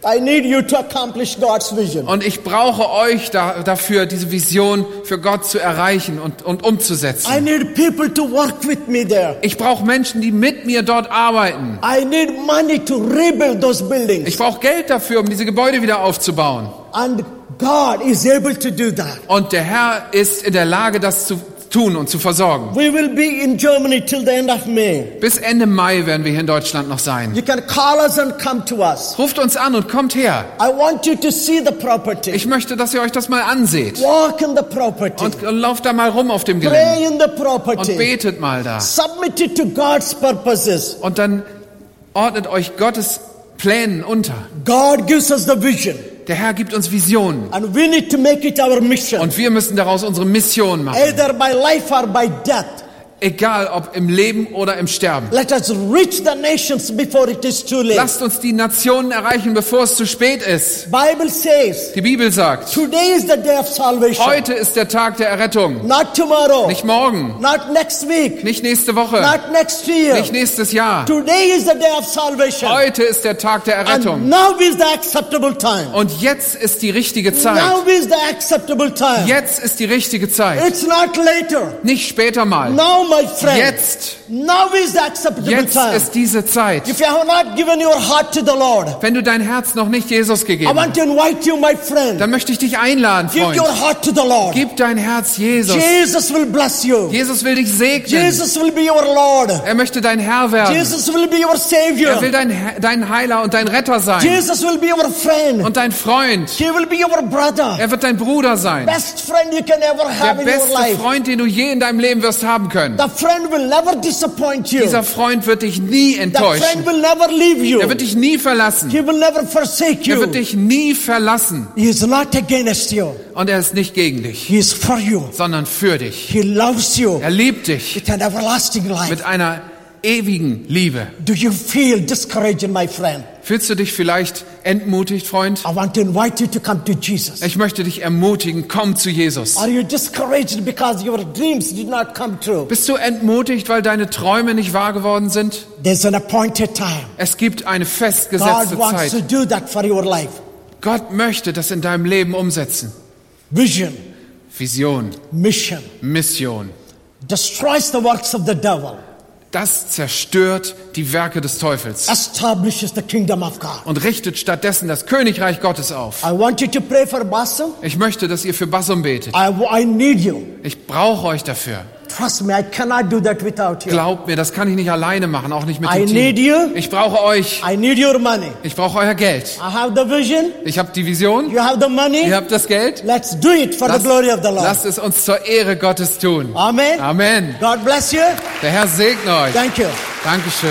I need you to accomplish God's vision. und ich brauche euch da, dafür, diese Vision für Gott zu erreichen und, und I umzusetzen. need people to work with me there. Ich brauche Menschen, die mit mir dort arbeiten. I need money to rebuild those Ich buildings. brauche Geld dafür, um diese Gebäude wieder aufzubauen. And God is able to do that. Und der Herr ist in der Lage, das zu tun und zu versorgen. We will be in Germany till the end of May. Bis Ende Mai werden wir hier in Deutschland noch sein. You can call us and come to us. Ruft uns an und kommt her. I want you to see the property. Ich möchte, dass ihr euch das mal anseht. Walk in the property. Und, und lauft da mal rum auf dem Gelände. Pray in the Und property. betet mal da. Submit it to God's purposes. Und dann ordnet euch Gottes Plänen unter. God gives us the vision. Der Herr gibt uns Visionen. Und wir müssen daraus unsere Mission machen. Either by life or by death. Egal ob im Leben oder im Sterben. Let us reach the nations before it is too late. Lasst uns die Nationen erreichen, bevor es zu spät ist. Bible says, Die Bibel sagt, today is the day of salvation. heute ist der Tag der Errettung. Not tomorrow. Nicht morgen, Not next week. nicht nächste Woche, Not next year. nicht nächstes Jahr. Today is the day of salvation. Heute ist der Tag der Errettung. now is the acceptable time. Und jetzt ist die richtige Zeit. Now is the acceptable time. Jetzt ist die richtige Zeit. It's not later. Nicht später mal. Now, my friend. Jetzt. Now is the acceptable Jetzt time. ist diese Zeit. If you have not given your heart to the Lord, Wenn du dein Herz noch nicht Jesus I gegeben want hast, to invite you, my friend. dann möchte ich dich einladen, Give Freund. your heart to the Lord. Gib dein Herz Jesus. Jesus will bless you. Jesus will dich segnen. Jesus will be your Lord. Er möchte dein Herr werden. Jesus will be your Er will Savior. dein, dein Heiler und dein Retter sein. Jesus will be your friend. Und dein Freund. He will be your brother. Er wird dein Bruder sein. Best friend you can ever Der have in your beste life. Freund, den du je in deinem Leben wirst haben können. Können. The friend will never disappoint you. Dieser Freund wird dich nie enttäuschen. will never leave you. Er wird dich nie verlassen. He will never forsake Er wird dich nie verlassen. He is not against you. Und er ist nicht gegen dich, He is for you. sondern für dich. He loves you Er liebt dich with an everlasting life. mit einer ewigen Liebe. Do you feel discouraged, my friend? Fühlst du dich vielleicht entmutigt, Freund? I want to invite you to come to Jesus. Ich möchte dich ermutigen, komm zu Jesus. Are you discouraged because your dreams did not come true? Bist du entmutigt, weil deine Träume nicht wahr geworden sind? There's an appointed time. Es gibt eine festgesetzte God wants to Zeit. do that for your life. Gott möchte das in deinem Leben umsetzen. Vision, Vision, mission, Mission. destroys the works of the devil, Das zerstört die Werke des Teufels und richtet stattdessen das Königreich Gottes auf. Ich möchte, dass ihr für Bassum betet. Ich brauche euch dafür. Trust me, I cannot do that without you. Glaubt mir, das kann ich nicht alleine machen, auch nicht mit I dem need Team. you. Ich brauche euch. I need your money. Ich brauche euer Geld. I have the vision. Ich habe die Vision. You have the money. Ihr habt das Geld. Let's do it for the Lasst, glory of the Lord. lasst es uns zur Ehre Gottes tun. Amen. Amen. God bless you. Der Herr segne euch. Thank you. Dankeschön.